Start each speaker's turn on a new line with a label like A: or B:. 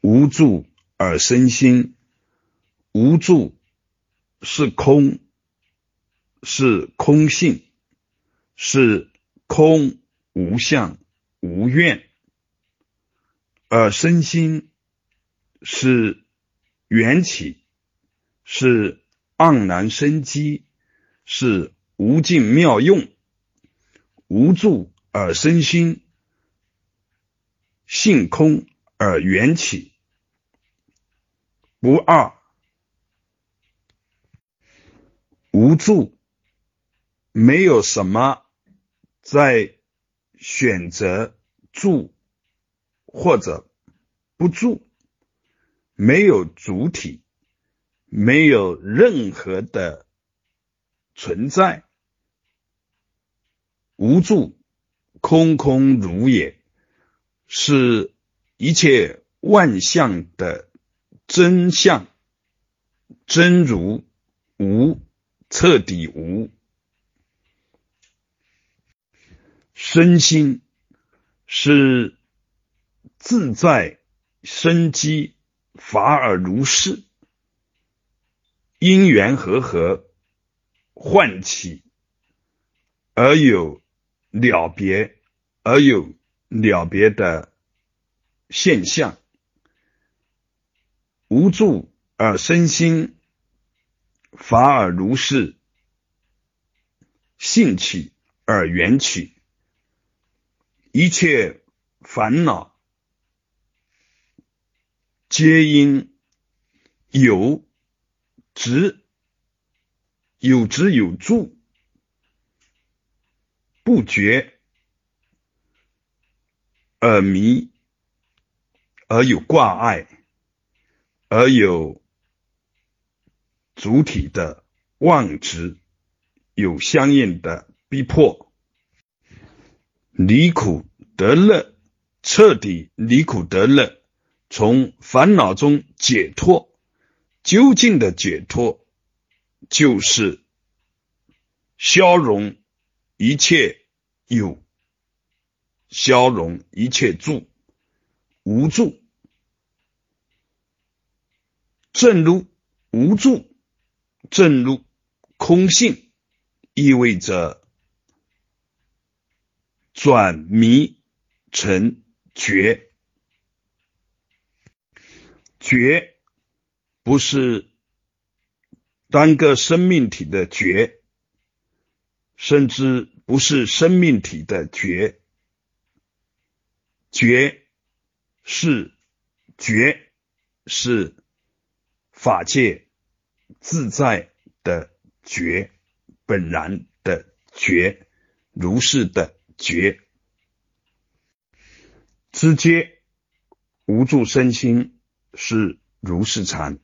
A: 无助而生心，无助是空，是空性，是空无相无愿，而身心是缘起，是盎然生机，是无尽妙用，无助而生心，性空而缘起。不二，无助，没有什么在选择住或者不住，没有主体，没有任何的存在，无助，空空如也，是一切万象的。真相真如无彻底无身心是自在生机法尔如是因缘和合唤起而有了别而有了别的现象。无助而身心，法尔如是；性起而缘起，一切烦恼皆因有执、有执有助，不觉而迷，而有挂碍。而有主体的妄执，有相应的逼迫，离苦得乐，彻底离苦得乐，从烦恼中解脱，究竟的解脱，就是消融一切有，消融一切住，无助。正如无助，正如空性，意味着转迷成觉。觉不是单个生命体的觉，甚至不是生命体的觉。觉是觉是。法界自在的觉，本然的觉，如是的觉，直接无助身心是如是禅。